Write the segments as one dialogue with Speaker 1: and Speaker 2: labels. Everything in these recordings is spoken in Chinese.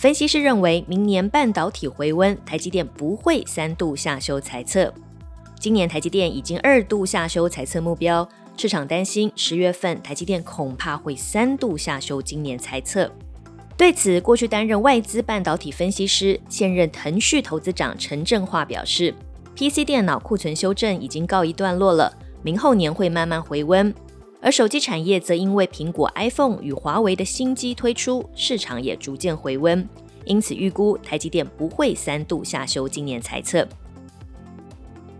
Speaker 1: 分析师认为，明年半导体回温，台积电不会三度下修财测。今年台积电已经二度下修财测目标，市场担心十月份台积电恐怕会三度下修今年财测。对此，过去担任外资半导体分析师、现任腾讯投资长陈振华表示，PC 电脑库存修正已经告一段落了，明后年会慢慢回温。而手机产业则因为苹果 iPhone 与华为的新机推出，市场也逐渐回温，因此预估台积电不会三度下修今年财测。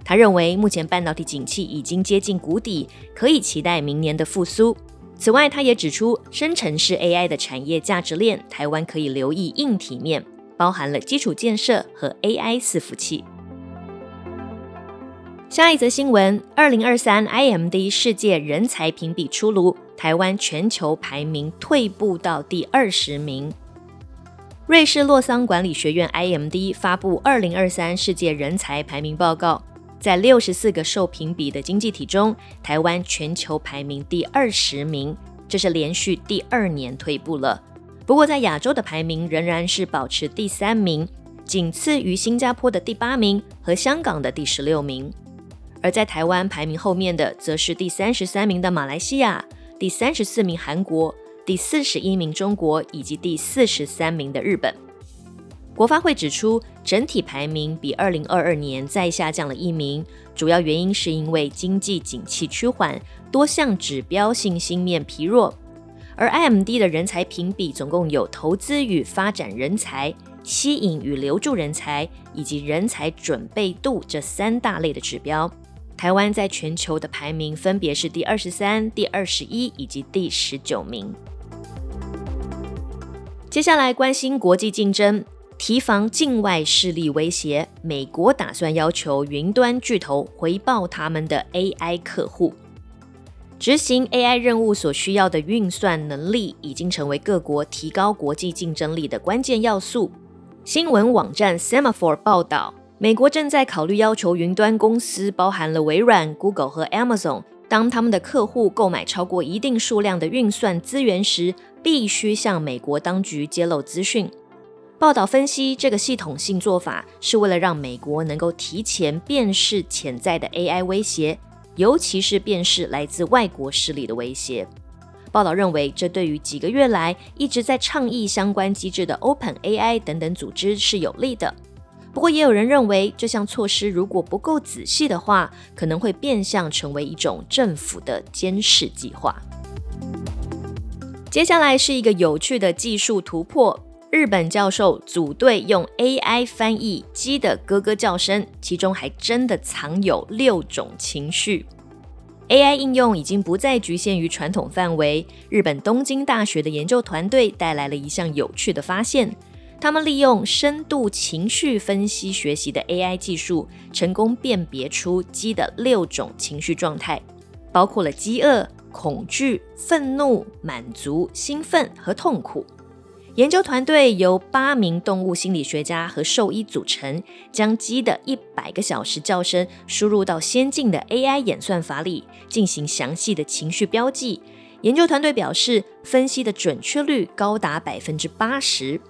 Speaker 1: 他认为目前半导体景气已经接近谷底，可以期待明年的复苏。此外，他也指出，生成式 AI 的产业价值链，台湾可以留意硬体面，包含了基础建设和 AI 伺服器。下一则新闻：二零二三 IMD 世界人才评比出炉，台湾全球排名退步到第二十名。瑞士洛桑管理学院 IMD 发布二零二三世界人才排名报告，在六十四个受评比的经济体中，台湾全球排名第二十名，这是连续第二年退步了。不过，在亚洲的排名仍然是保持第三名，仅次于新加坡的第八名和香港的第十六名。而在台湾排名后面的，则是第三十三名的马来西亚、第三十四名韩国、第四十一名中国以及第四十三名的日本。国发会指出，整体排名比二零二二年再下降了一名，主要原因是因为经济景气趋缓，多项指标信心面疲弱。而 IMD 的人才评比总共有投资与发展人才、吸引与留住人才以及人才准备度这三大类的指标。台湾在全球的排名分别是第二十三、第二十一以及第十九名。接下来关心国际竞争，提防境外势力威胁，美国打算要求云端巨头回报他们的 AI 客户。执行 AI 任务所需要的运算能力，已经成为各国提高国际竞争力的关键要素。新闻网站 Semaphore 报道。美国正在考虑要求云端公司，包含了微软、Google 和 Amazon，当他们的客户购买超过一定数量的运算资源时，必须向美国当局揭露资讯。报道分析，这个系统性做法是为了让美国能够提前辨识潜在的 AI 威胁，尤其是辨识来自外国势力的威胁。报道认为，这对于几个月来一直在倡议相关机制的 Open AI 等等组织是有利的。不过，也有人认为，这项措施如果不够仔细的话，可能会变相成为一种政府的监视计划。接下来是一个有趣的技术突破：日本教授组队用 AI 翻译鸡的咯咯叫声，其中还真的藏有六种情绪。AI 应用已经不再局限于传统范围。日本东京大学的研究团队带来了一项有趣的发现。他们利用深度情绪分析学习的 AI 技术，成功辨别出鸡的六种情绪状态，包括了饥饿、恐惧、愤怒、满足、兴奋和痛苦。研究团队由八名动物心理学家和兽医组成，将鸡的一百个小时叫声输入到先进的 AI 演算法里，进行详细的情绪标记。研究团队表示，分析的准确率高达百分之八十。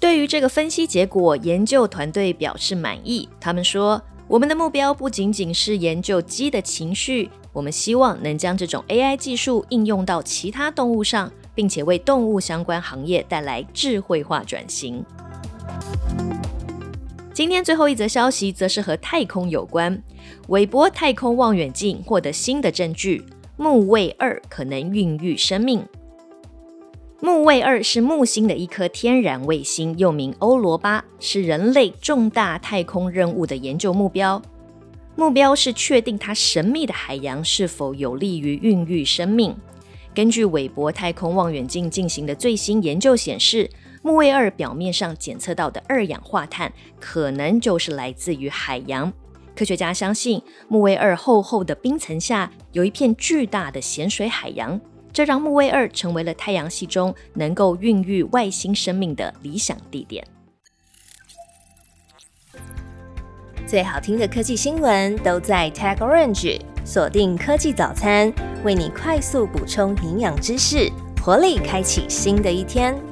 Speaker 1: 对于这个分析结果，研究团队表示满意。他们说：“我们的目标不仅仅是研究鸡的情绪，我们希望能将这种 AI 技术应用到其他动物上，并且为动物相关行业带来智慧化转型。”今天最后一则消息则是和太空有关，韦伯太空望远镜获得新的证据，木卫二可能孕育生命。木卫二是木星的一颗天然卫星，又名欧罗巴，是人类重大太空任务的研究目标。目标是确定它神秘的海洋是否有利于孕育生命。根据韦伯太空望远镜进行的最新研究显示，木卫二表面上检测到的二氧化碳，可能就是来自于海洋。科学家相信，木卫二厚厚的冰层下有一片巨大的咸水海洋，这让木卫二成为了太阳系中能够孕育外星生命的理想地点。
Speaker 2: 最好听的科技新闻都在 Tag Orange，锁定科技早餐，为你快速补充营养知识，活力开启新的一天。